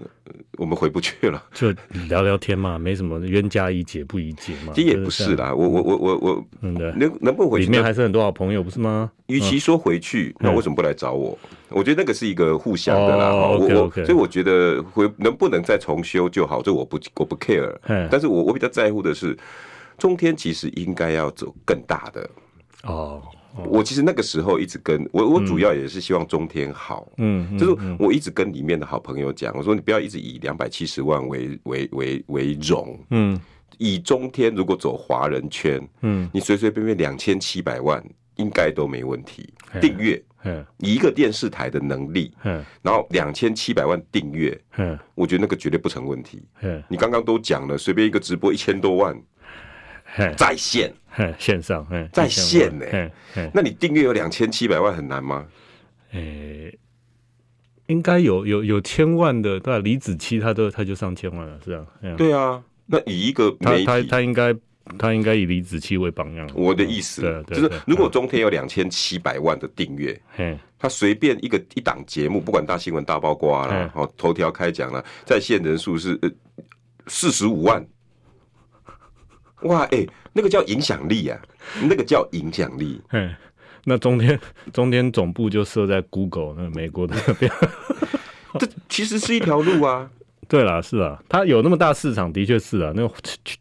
A: 我们回不去了，
B: 就聊聊天嘛，没什么冤家宜解不宜结嘛。
A: 其实也不是啦，我我我我我，嗯对，能能不能回去？
B: 里面还是很多好朋友，不是吗？
A: 与其说回去，那为什么不来找我？我觉得那个是一个互相的啦。我我所以我觉得回能不能再重修就好，这我不我不 care。但是我我比较在乎的是，中天其实应该要走更大的哦。我其实那个时候一直跟我，我主要也是希望中天好，嗯，就是我一直跟里面的好朋友讲，我说你不要一直以两百七十万为为为为荣，嗯，以中天如果走华人圈，嗯，你随随便便两千七百万应该都没问题。订阅，嗯，以一个电视台的能力，嗯，然后两千七百万订阅，嗯，我觉得那个绝对不成问题。嗯，你刚刚都讲了，随便一个直播一千多万。在线，
B: 线上，
A: 在线呢、欸？那你订阅有两千七百万很难吗？
B: 诶、欸，应该有有有千万的，对吧？李子柒他都他就上千万了，是啊，
A: 对啊。那以一个
B: 他他他应该他应该以李子柒为榜样。
A: 我的意思，就是如果中天有两千七百万的订阅，他随便一个一档节目，不管大新闻、大八卦啦，好头条开讲了，在线人数是呃四十五万。哇，哎、欸，那个叫影响力啊，那个叫影响力。
B: 嗯，那中天中天总部就设在 Google 那美国的那边，
A: 这其实是一条路啊。
B: 对啦，是啊，它有那么大市场，的确是啊。那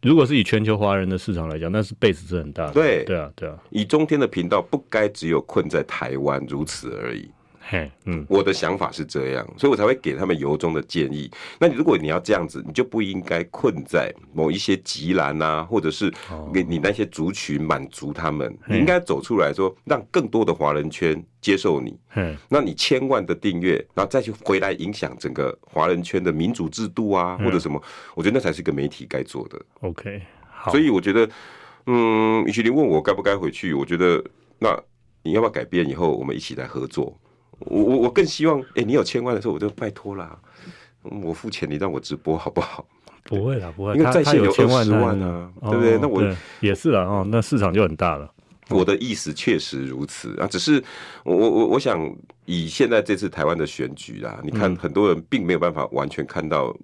B: 如果是以全球华人的市场来讲，那是 base 是很大的。
A: 对，
B: 对啊，对啊。
A: 以中天的频道不该只有困在台湾如此而已。嘿，嗯，我的想法是这样，所以我才会给他们由衷的建议。那你如果你要这样子，你就不应该困在某一些极栏啊，或者是给你那些族群满足他们。你应该走出来说，让更多的华人圈接受你。嗯，那你千万的订阅，然后再去回来影响整个华人圈的民主制度啊，或者什么，我觉得那才是一个媒体该做的。
B: OK，好。
A: 所以我觉得，嗯，与其你问我该不该回去，我觉得那你要不要改变？以后我们一起来合作。我我我更希望，哎、欸，你有千万的时候，我就拜托啦，我付钱，你让我直播好不好？
B: 不会啦，不会，
A: 因为在线有千万啊，对不对？那我
B: 也是啦，哦，那市场就很大了。
A: 我的意思确实如此啊，只是我我我我想以现在这次台湾的选举啊，你看很多人并没有办法完全看到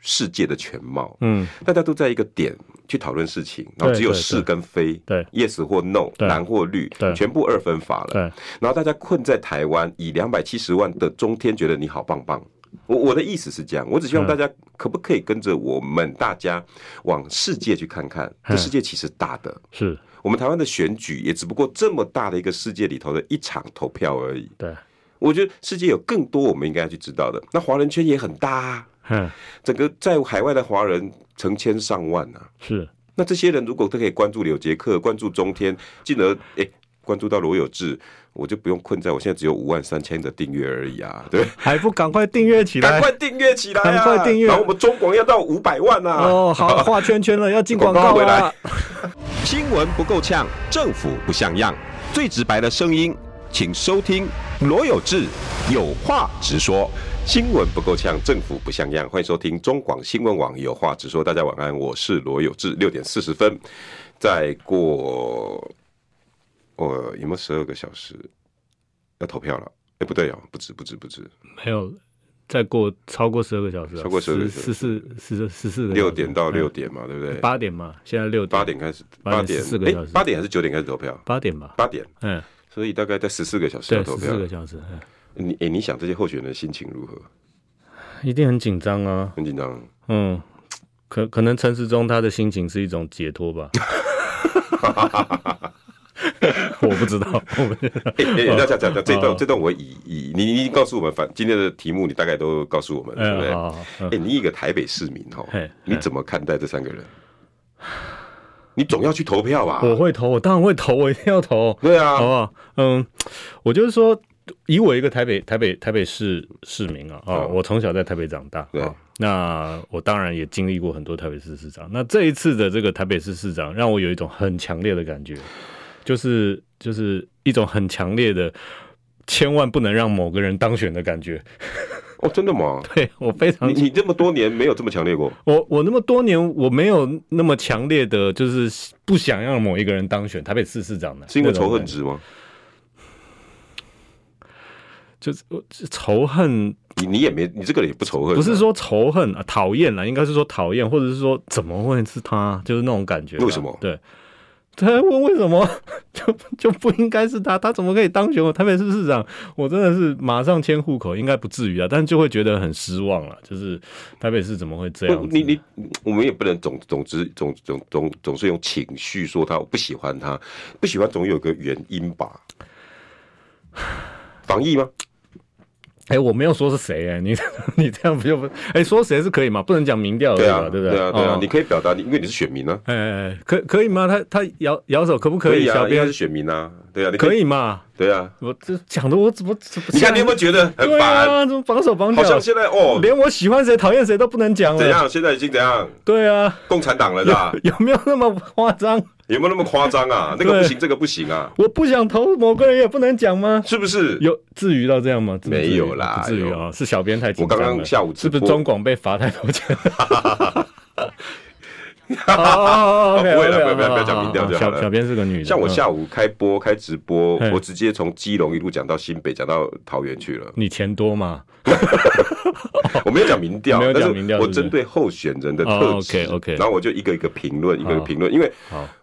A: 世界的全貌，嗯，大家都在一个点。去讨论事情，然后只有是跟非，对，对，yes 或 no，蓝或绿，对，全部二分法了。对，然后大家困在台湾，以两百七十万的中天觉得你好棒棒。我我的意思是这样，我只希望大家可不可以跟着我们大家往世界去看看，这世界其实大的，是。我们台湾的选举也只不过这么大的一个世界里头的一场投票而已。对。我觉得世界有更多我们应该要去知道的。那华人圈也很大啊，
B: 嗯，
A: 整个在海外的华人成千上万啊。
B: 是，
A: 那这些人如果都可以关注柳杰克，关注中天，进而哎关注到罗有志，我就不用困在我现在只有五万三千的订阅而已啊，对，
B: 还不赶快订阅起来，
A: 赶快订阅起来，啊，
B: 赶快订阅，
A: 然后我们中广要到五百万啊！
B: 哦，好，画圈圈了，要进广告，
A: 告回来。
C: 新闻不够呛，政府不像样，最直白的声音，请收听罗有志有话直说。
A: 新闻不够呛，政府不像样，欢迎收听中广新闻网有话直说。大家晚安，我是罗有志，六点四十分，再过。我有没有十二个小时？要投票了？哎、欸，不对哦，不止，不止，不止，
B: 没有，再过超过十二个小时，
A: 超过十二个小时，
B: 十四十十四个，
A: 六点到六点嘛，对不对？
B: 八点嘛，现在六点，
A: 八点开始，八点四个小时，八点还是九点开始投票？
B: 八点吧，
A: 八点，嗯，所以大概在十四个小时要投票，
B: 十四个小时。
A: 你哎、欸，你想这些候选人的心情如何？
B: 一定很紧张啊，
A: 很紧张。
B: 嗯，可可能陈时中他的心情是一种解脱吧。我不知道。哎
A: 那讲讲讲这段，这段我以以你你告诉我们，反今天的题目你大概都告诉我们，对不对？哎、欸，你一个台北市民哈，你怎么看待这三个人？你总要去投票吧？
B: 我会投，我当然会投，我一定要投。
A: 对啊，
B: 好不好？嗯，我就是说，以我一个台北台北台北市市民啊，啊，我从小在台北长大，对。那我当然也经历过很多台北市市长。那这一次的这个台北市市长，让我有一种很强烈的感觉。就是就是一种很强烈的，千万不能让某个人当选的感觉。
A: 哦，真的吗？
B: 对，我非常。
A: 你你这么多年没有这么强烈过？
B: 我我那么多年我没有那么强烈的，就是不想让某一个人当选台北市市长的。
A: 是因为仇恨值吗？
B: 就是仇恨，
A: 你你也没，你这个人也不仇恨。
B: 不是说仇恨啊，讨厌啦，应该是说讨厌，或者是说怎么会是他？就是那种感觉。
A: 为什么？
B: 对。他问为什么 就就不应该是他？他怎么可以当选我台北市市长？我真的是马上迁户口，应该不至于啊，但就会觉得很失望了。就是台北市怎么会这样？
A: 你你我们也不能总总之总总总总是用情绪说他，我不喜欢他，不喜欢总有个原因吧？防疫吗？
B: 哎、欸，我没有说是谁哎、欸，你 你这样不就不哎、欸、说谁是可以嘛？不能讲民调对吧？对不对？
A: 对啊对啊，你可以表达你，因为你是选民呢、啊。
B: 哎哎哎，可可以吗？他他摇摇手可不可以？小编
A: 是选民啊，对啊，你
B: 可以，吗？
A: 对啊，
B: 我这讲的我怎么怎么？
A: 你看你有没有觉得很烦？
B: 啊，怎么绑手绑脚？
A: 好像现在哦，
B: 连我喜欢谁讨厌谁都不能讲了。
A: 怎样？现在已经怎样？
B: 对啊，
A: 共产党了是吧？
B: 有没有那么夸张？
A: 有没有那么夸张啊？那个不行，这个不行啊！
B: 我不想投某个人也不能讲吗？
A: 是不是？
B: 有至于到这样吗？
A: 没有啦，
B: 不至于啊！是小编太紧张了。
A: 我刚刚下午
B: 是不是中广被罚太多钱？
A: 哈哈哈不会了，不要不要不要讲民调就好了。
B: 小编是个女的。
A: 像我下午开播开直播，我直接从基隆一路讲到新北，讲到桃园去了。
B: 你钱多吗？
A: 我没有讲民调，
B: 没有讲民调，
A: 我针对候选人的特质。
B: OK OK，
A: 然后我就一个一个评论，一个一个评论，因为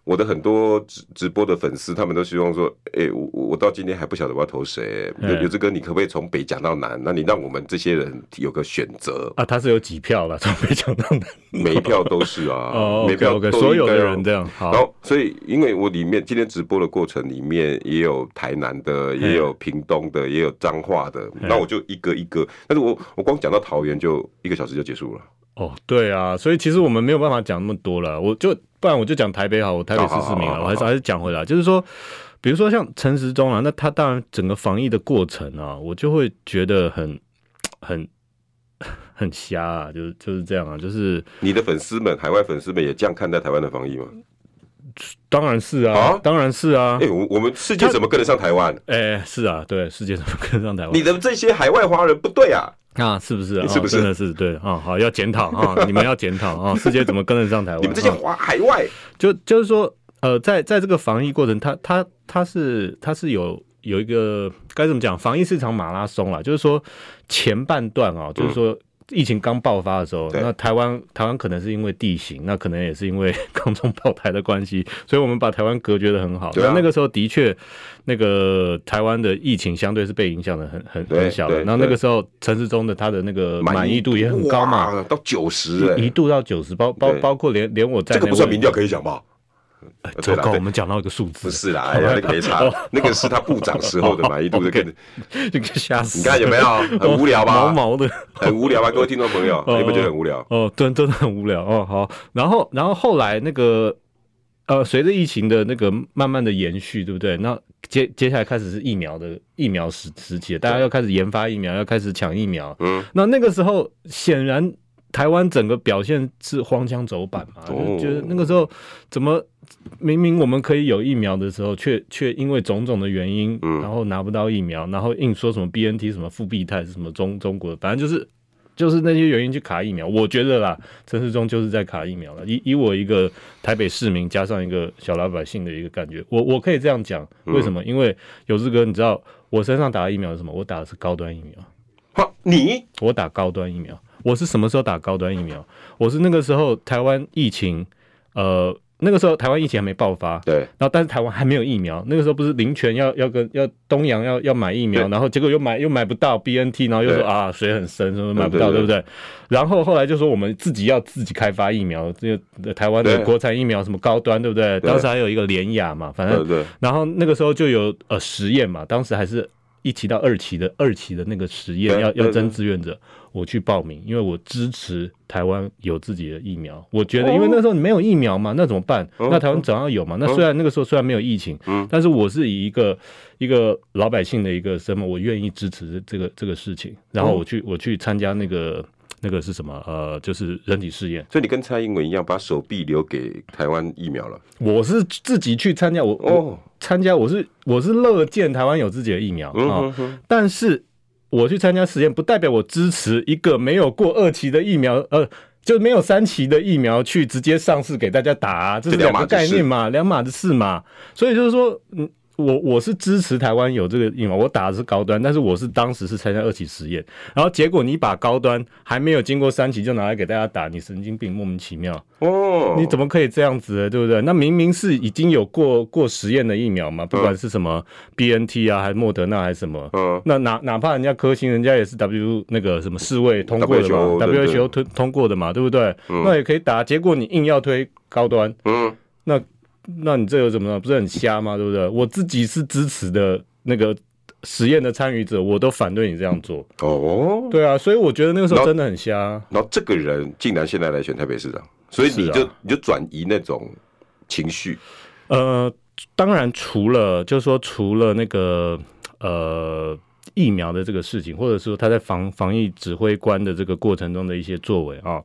A: 我的很多直直播的粉丝，他们都希望说，哎，我我到今天还不晓得我要投谁。有有这个，你可不可以从北讲到南？那你让我们这些人有个选择
B: 啊？他是有几票了？从北讲到南，
A: 每一票都是啊，每票都
B: 所有的人这样。然
A: 后，所以因为我里面今天直播的过程里面也有台南的，也有屏东的，也有彰化的，那我就一个一个。但是我我光讲到桃园就一个小时就结束了。
B: 哦，对啊，所以其实我们没有办法讲那么多了。我就不然我就讲台北好，我台北市市民啊，我还是还是讲回来，就是说，比如说像陈时中啊，那他当然整个防疫的过程啊，我就会觉得很很很瞎啊，就是就是这样啊，就是
A: 你的粉丝们，海外粉丝们也这样看待台湾的防疫吗？
B: 当然是啊，啊当然是啊。
A: 哎、欸，我我们世界怎么跟得上台湾？
B: 哎、欸，是啊，对，世界怎么跟得上台湾？
A: 你的这些海外华人不对啊，
B: 啊，是不是？
A: 是不是？
B: 哦、真的是对啊、哦，好，要检讨啊，你们要检讨啊，世界怎么跟得上台湾？
A: 你们这些华海外，
B: 就就是说，呃，在在这个防疫过程，他他他是他是有有一个该怎么讲？防疫市场马拉松啦，就是说前半段啊，就是说。嗯疫情刚爆发的时候，那台湾台湾可能是因为地形，那可能也是因为空中炮台的关系，所以我们把台湾隔绝的很好。那、啊、那个时候的确，那个台湾的疫情相对是被影响的很很很小的。然后那个时候陈市中的他的那个满意度也很高嘛，
A: 到九十、欸，
B: 一度到九十，包包包括连连我在内，
A: 这个不算民调可以讲吧？
B: 糟糕，我们讲到一个数字，
A: 不是啦，哎呀，那个没差，那个是他部长时候的满意度，这个
B: 这个吓死！
A: 你看有没有很无聊吧？
B: 毛毛的，
A: 很无聊吧？各位听众朋友，你们觉得很无聊？
B: 哦，真真的很无聊哦。好，然后然后后来那个呃，随着疫情的那个慢慢的延续，对不对？那接接下来开始是疫苗的疫苗时时期，大家要开始研发疫苗，要开始抢疫苗。嗯，那那个时候显然。台湾整个表现是荒腔走板嘛？就觉得那个时候怎么明明我们可以有疫苗的时候，却却因为种种的原因，然后拿不到疫苗，然后硬说什么 BNT 什么复必泰是什么中中国的，反正就是就是那些原因去卡疫苗。我觉得啦，陈世忠就是在卡疫苗了。以以我一个台北市民加上一个小老百姓的一个感觉，我我可以这样讲，为什么？因为有志哥，你知道我身上打的疫苗是什么？我打的是高端疫苗。
A: 好，你
B: 我打高端疫苗。我是什么时候打高端疫苗？我是那个时候台湾疫情，呃，那个时候台湾疫情还没爆发，
A: 对。
B: 然后但是台湾还没有疫苗，那个时候不是林权要要跟要东洋要要买疫苗，然后结果又买又买不到 BNT，然后又说啊水很深，什么买不到，对不对？然后后来就说我们自己要自己开发疫苗，这个台湾的国产疫苗什么高端，对不对？当时还有一个联雅嘛，反正对。然后那个时候就有呃实验嘛，当时还是一期到二期的二期的那个实验要要征志愿者。我去报名，因为我支持台湾有自己的疫苗。我觉得，因为那时候你没有疫苗嘛，那怎么办？那台湾总要有嘛。那虽然那个时候虽然没有疫情，但是我是以一个一个老百姓的一个身份，我愿意支持这个这个事情。然后我去我去参加那个那个是什么？呃，就是人体试验。
A: 所以你跟蔡英文一样，把手臂留给台湾疫苗了。
B: 我是自己去参加，我哦参加，我是我是乐见台湾有自己的疫苗啊，但是。我去参加实验，不代表我支持一个没有过二期的疫苗，呃，就没有三期的疫苗去直接上市给大家打啊，这是两个概念嘛，两码子事嘛，所以就是说，嗯。我我是支持台湾有这个疫苗，我打的是高端，但是我是当时是参加二期实验，然后结果你把高端还没有经过三期就拿来给大家打，你神经病，莫名其妙哦，你怎么可以这样子呢？对不对？那明明是已经有过过实验的疫苗嘛，不管是什么 BNT 啊，还是莫德纳还是什么，嗯，那哪哪怕人家科兴，人家也是 W 那个什么世卫通过的嘛，WHO 通通过的嘛，对不对？那也可以打，结果你硬要推高端，嗯，那。那你这又怎么了？不是很瞎吗？对不对？我自己是支持的那个实验的参与者，我都反对你这样做。哦，对啊，所以我觉得那个时候真的很瞎。
A: 然后这个人竟然现在来选台北市长，所以你就、啊、你就转移那种情绪。
B: 呃，当然除了就是说除了那个呃疫苗的这个事情，或者说他在防防疫指挥官的这个过程中的一些作为啊，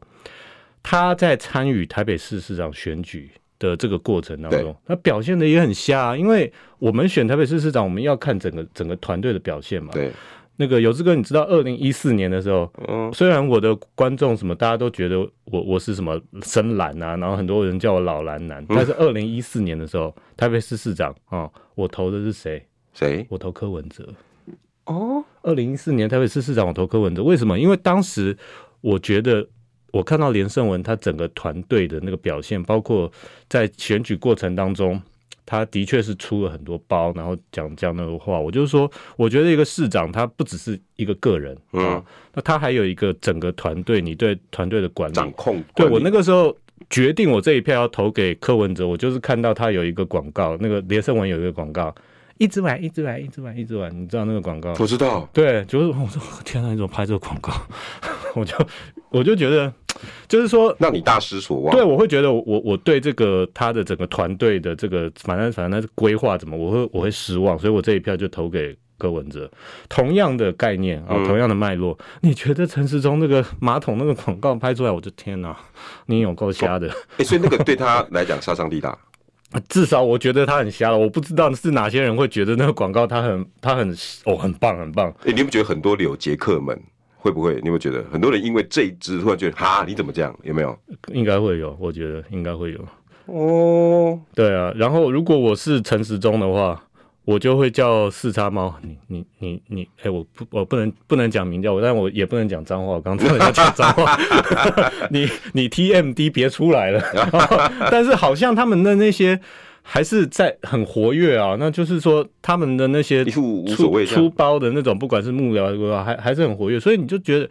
B: 他在参与台北市市长选举的这个过程当中，他表现的也很瞎，因为我们选台北市市长，我们要看整个整个团队的表现嘛。对，那个有志哥，你知道二零一四年的时候，嗯，虽然我的观众什么大家都觉得我我是什么深蓝啊，然后很多人叫我老蓝男，但是二零一四年的时候，台北市市长啊，我投的是谁？谁？我投柯文哲。哦，二零一四年台北市市长，我投柯文哲，为什么？因为当时我觉得。我看到连胜文他整个团队的那个表现，包括在选举过程当中，他的确是出了很多包，然后讲这样那个话。我就是说，我觉得一个市长他不只是一个个人，嗯，那他还有一个整个团队，你对团队的管理、
A: 掌控。
B: 对，我那个时候决定我这一票要投给柯文哲，我就是看到他有一个广告，那个连胜文有一个广告，一直玩，一直玩，一直玩，一直玩，你知道那个广告？
A: 不知道。
B: 对，就是我说天哪，你怎么拍这个广告？我就我就觉得。就是说，
A: 让你大失所望。
B: 对，我会觉得我我对这个他的整个团队的这个反正反正他规划怎么，我会我会失望，所以我这一票就投给柯文哲。同样的概念啊，同样的脉络，嗯、你觉得陈时中那个马桶那个广告拍出来，我的天哪，你有够瞎的！哎、
A: 欸，所以那个对他来讲杀伤力大。
B: 至少我觉得他很瞎了，我不知道是哪些人会觉得那个广告他很他很哦很棒很棒。
A: 哎、欸，你不觉得很多有杰克们？会不会？你有没有觉得很多人因为这一支突然觉得哈，你怎么这样？有没有？
B: 应该会有，我觉得应该会有。哦，对啊。然后如果我是陈时中的话，我就会叫四叉猫。你你你你，哎、欸，我不我不能不能讲名叫，但我也不能讲脏话。我刚才要讲脏话，你你 TMD 别出来了。但是好像他们的那些。还是在很活跃啊，那就是说他们的那些出出包的那种，不管是幕僚还还是很活跃，所以你就觉得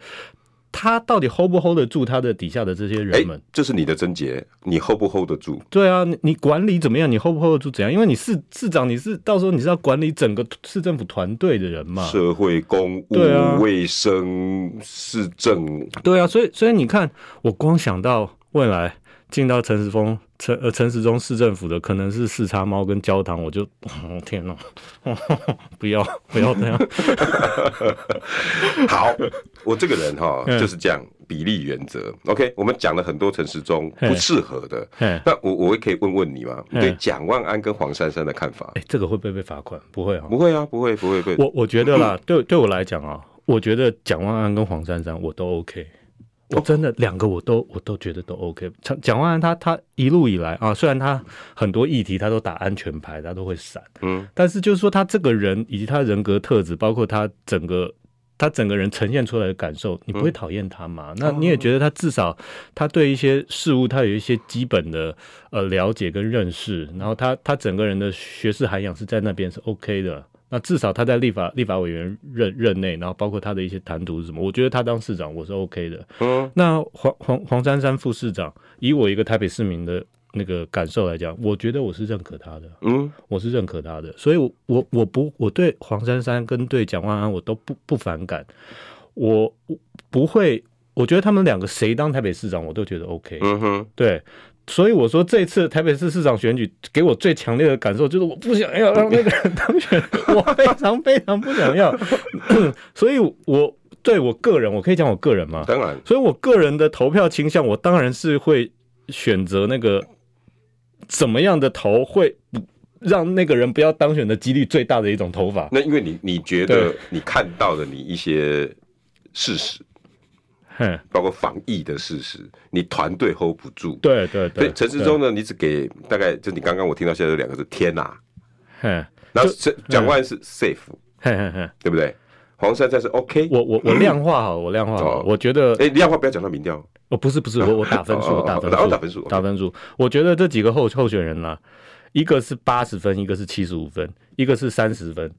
B: 他到底 hold 不 hold 得住他的底下的这些人们？
A: 这是你的症结，你 hold 不 hold 得住？
B: 对啊，你你管理怎么样？你 hold 不 hold 得住怎样？因为你市市长，你是到时候你是要管理整个市政府团队的人嘛？
A: 社会公
B: 务、
A: 卫生、市政，
B: 对啊，所以所以你看，我光想到未来。进到陈时丰陈呃陈时中市政府的可能是四叉猫跟焦糖，我就、哦、天哪，不要不要这样。
A: 好，我这个人哈 就是这样比例原则。OK，我们讲了很多陈时中不适合的，那我我也可以问问你吗？对蒋万安跟黄珊珊的看法？哎、
B: 欸，这个会不会被罚款？不会啊，
A: 不会啊，不会不会被。
B: 我我觉得啦，对对我来讲啊，我觉得蒋万安跟黄珊珊我都 OK。我真的两个我都我都觉得都 OK。蒋蒋万安他他一路以来啊，虽然他很多议题他都打安全牌，他都会闪，嗯，但是就是说他这个人以及他人格特质，包括他整个他整个人呈现出来的感受，你不会讨厌他吗？嗯、那你也觉得他至少他对一些事物他有一些基本的呃了解跟认识，然后他他整个人的学识涵养是在那边是 OK 的。那至少他在立法立法委员任任内，然后包括他的一些谈吐是什么？我觉得他当市长我是 OK 的。嗯，那黄黄黄珊珊副市长，以我一个台北市民的那个感受来讲，我觉得我是认可他的。嗯，我是认可他的，所以我，我我不我对黄珊珊跟对蒋万安我都不不反感，我不会，我觉得他们两个谁当台北市长我都觉得 OK。嗯哼，对。所以我说，这次台北市市长选举给我最强烈的感受就是，我不想要让那个人当选，我非常非常不想要。所以我对我个人，我可以讲我个人吗？
A: 当然。
B: 所以我个人的投票倾向，我当然是会选择那个怎么样的投会让那个人不要当选的几率最大的一种投法。
A: 那因为你你觉得你看到的你一些事实。包括防疫的事实，你团队 hold 不住。
B: 对对对。
A: 陈时中呢，你只给大概就你刚刚我听到现在有两个字，天哪。然后蒋万安是 safe，对不对？黄珊珊是 OK。
B: 我我我量化好，我量化好。我觉得，
A: 哎，量化不要讲到民调。
B: 哦，不是不是，我我打分数，打分数，
A: 打分数，
B: 打分数。我觉得这几个候候选人呢，一个是八十分，一个是七十五分，一个是三十分。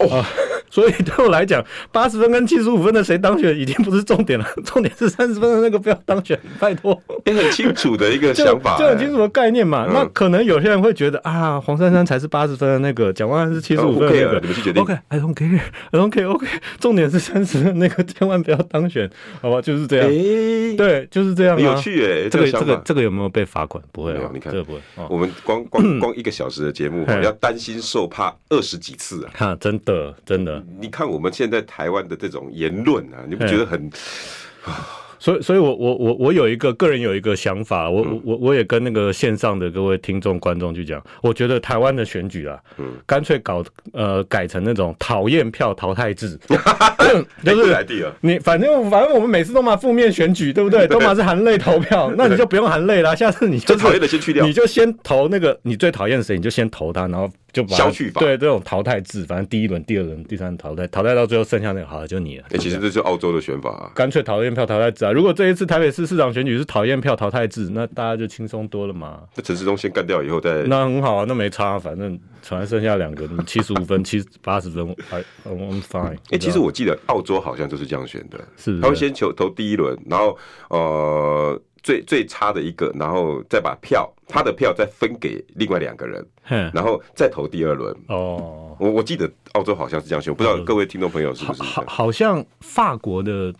B: 哦。所以对我来讲，八十分跟七十五分的谁当选已经不是重点了，重点是三十分的那个不要当选，拜托。
A: 也很清楚的一个 想法，
B: 就很清楚的概念嘛。那可能有些人会觉得啊，黄珊珊才是八十分的那个，蒋万安是七十五分的那个。
A: 你们去决定。
B: OK，I don't care，I don't care，OK。重点是三十分那个千万不要当选，好吧？就是这样。对，就是这样。
A: 有趣诶，
B: 这个这个这个有没有被罚款？不会啊，
A: 你看，
B: 这个不会。
A: 我们光光 光一个小时的节目，要担心受怕二十几次啊！
B: 哈，真的真的。
A: 你看我们现在台湾的这种言论啊，你不觉得很？
B: 所以，所以我我我我有一个个人有一个想法，我我我也跟那个线上的各位听众观众去讲，我觉得台湾的选举啊，嗯，干脆搞呃改成那种讨厌票淘汰制，就是你反正反正我们每次都嘛负面选举，对不对？都嘛是含泪投票，那你就不用含泪啦，下次你就
A: 讨厌的先去掉，
B: 你就先投那个你最讨厌谁，你就先投他，然后。就把
A: 消去法
B: 对这种淘汰制，反正第一轮、第二轮、第三轮淘汰，淘汰到最后剩下那个好了，就你了。
A: 哎、欸，其实这是澳洲的选法啊，
B: 干脆讨厌票淘汰制啊。如果这一次台北市市长选举是讨厌票淘汰制，那大家就轻松多了嘛。
A: 那陈世忠先干掉以后再，
B: 那很好啊，那没差，反正反正剩下两个，你七十五分、七八十分，还 I'm fine。
A: 哎、欸，其实我记得澳洲好像就是这样选的，
B: 是，是，
A: 他会先求投第一轮，然后呃。最最差的一个，然后再把票，他的票再分给另外两个人，然后再投第二轮。哦，我我记得澳洲好像是这样选，我不知道各位听众朋友是不是？
B: 好，好像法国的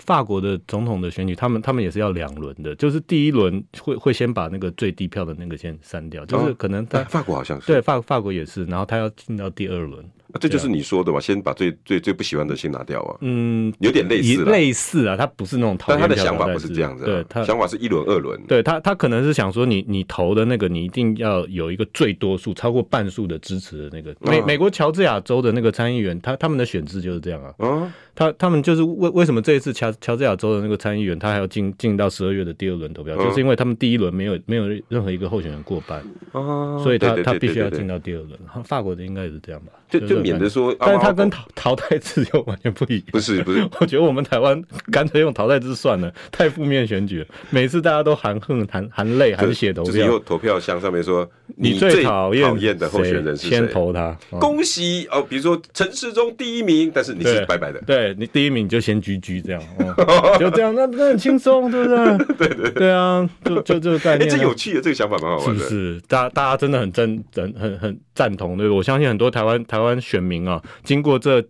B: 法国的总统的选举，他们他们也是要两轮的，就是第一轮会会先把那个最低票的那个先删掉，就是可能在
A: 法国好像是
B: 对法法国也是，然后他要进到第二轮。
A: 这就是你说的嘛？先把最最最不喜欢的先拿掉啊。嗯，有点类似，
B: 类似啊。他不是那种，
A: 但他的想法不是这样子。对，他想法是一轮、二轮。
B: 对他，他可能是想说，你你投的那个，你一定要有一个最多数超过半数的支持的那个。美美国乔治亚州的那个参议员，他他们的选制就是这样啊。嗯，他他们就是为为什么这一次乔乔治亚州的那个参议员，他还要进进到十二月的第二轮投票，就是因为他们第一轮没有没有任何一个候选人过半，哦。所以他他必须要进到第二轮。法国的应该也是这样吧？
A: 就就免得说，
B: 但是他跟淘 淘汰制又完全不一样。
A: 不是不是，
B: 我觉得我们台湾 干脆用淘汰制算了，太负面选举了，每次大家都含恨、含含泪、含血投票，
A: 就是用投票箱上面说
B: 你最讨厌
A: 的候选人是谁，
B: 先投他。
A: 恭喜哦，比如说陈时中第一名，但是你是白白的，
B: 对你第一名你就先居居这样，哦、就这样，那那很轻松，对不对？对对对啊，就就这个概念、啊。哎、欸，这
A: 有趣的这个想法蛮好玩的，
B: 是，是大家大家真的很真很很很赞同，对，我相信很多台湾台湾选民啊，经过这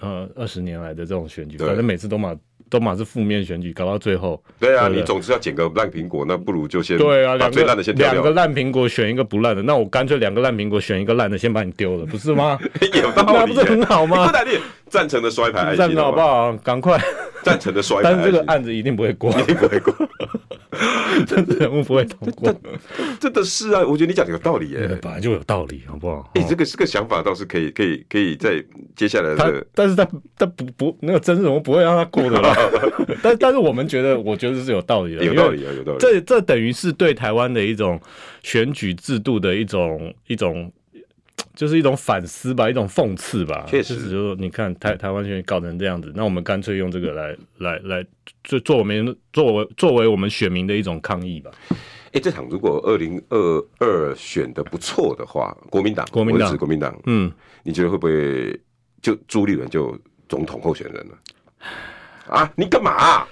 B: 呃二十年来的这种选举，反正每次都嘛。都嘛是负面选举，搞到最后。
A: 对啊，
B: 对对
A: 你总是要捡个烂苹果，那不如就先
B: 对啊，
A: 把最烂的先丢掉。
B: 两个烂苹果选一个不烂的，那我干脆两个烂苹果选一个烂的，先把你丢了，不是吗？
A: 有道理，
B: 那不是很好
A: 吗？赞成的摔牌，
B: 赞成好不好？赶快，
A: 赞成的摔牌。
B: 但是这个案子一定不会过，
A: 一定不会过。
B: 政治人物不会通过，
A: 真的是啊！我觉得你讲的有道理耶，
B: 本来就有道理，好不好？
A: 哎，这个这个想法倒是可以，可以，可以在接下来的，
B: 但是他他不不那个政治人物不会让他过的啦。但但是我们觉得，我觉得是有道理的，
A: 有道理啊，有道理。
B: 这这等于是对台湾的一种选举制度的一种一种。就是一种反思吧，一种讽刺吧。
A: 确实，
B: 就是说，你看台台湾选举搞成这样子，那我们干脆用这个来来来，就做我们作为作为我们选民的一种抗议吧。
A: 哎、欸，这场如果二零二二选的不错的话，国民党，
B: 国民党，
A: 国民党，嗯，你觉得会不会就朱立伦就总统候选人了？啊，你干嘛、啊？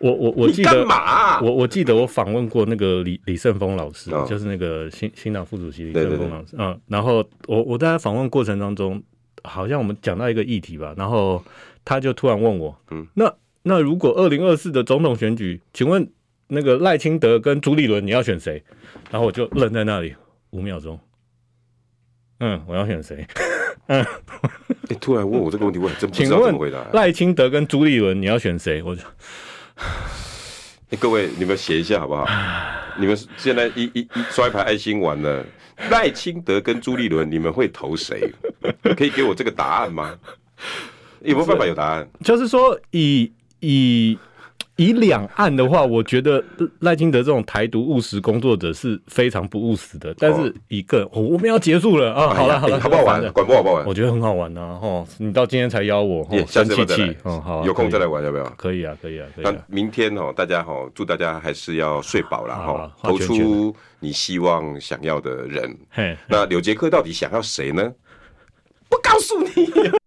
B: 我我我记得，
A: 啊、
B: 我我记得我访问过那个李李胜峰老师，哦、就是那个新新党副主席李胜峰老师，嗯，然后我我在访问过程当中，好像我们讲到一个议题吧，然后他就突然问我，嗯，那那如果二零二四的总统选举，请问那个赖清德跟朱立伦你要选谁？然后我就愣在那里五秒钟，嗯，我要选谁？嗯，
A: 你、欸、突然问我这个问题，我还真不知道怎么回答。
B: 赖清德跟朱立伦你要选谁？我就。
A: 欸、各位，你们写一下好不好？你们现在一一一刷一排爱心完了，赖清德跟朱立伦，你们会投谁？可以给我这个答案吗？有没有办法有答案？
B: 就是说以，以以。以两岸的话，我觉得赖清德这种台独务实工作者是非常不务实的。但是一个，我们要结束了啊！好了好了，
A: 好不好玩？管不好不好玩？
B: 我觉得很好玩呐！哈，你到今天才邀我，生气气。嗯，好，
A: 有空再来玩要不要？
B: 可以啊，可以啊，可以。那
A: 明天哦，大家哈，祝大家还是要睡饱了哈，投出你希望想要的人。嘿，那柳杰克到底想要谁呢？不告诉你。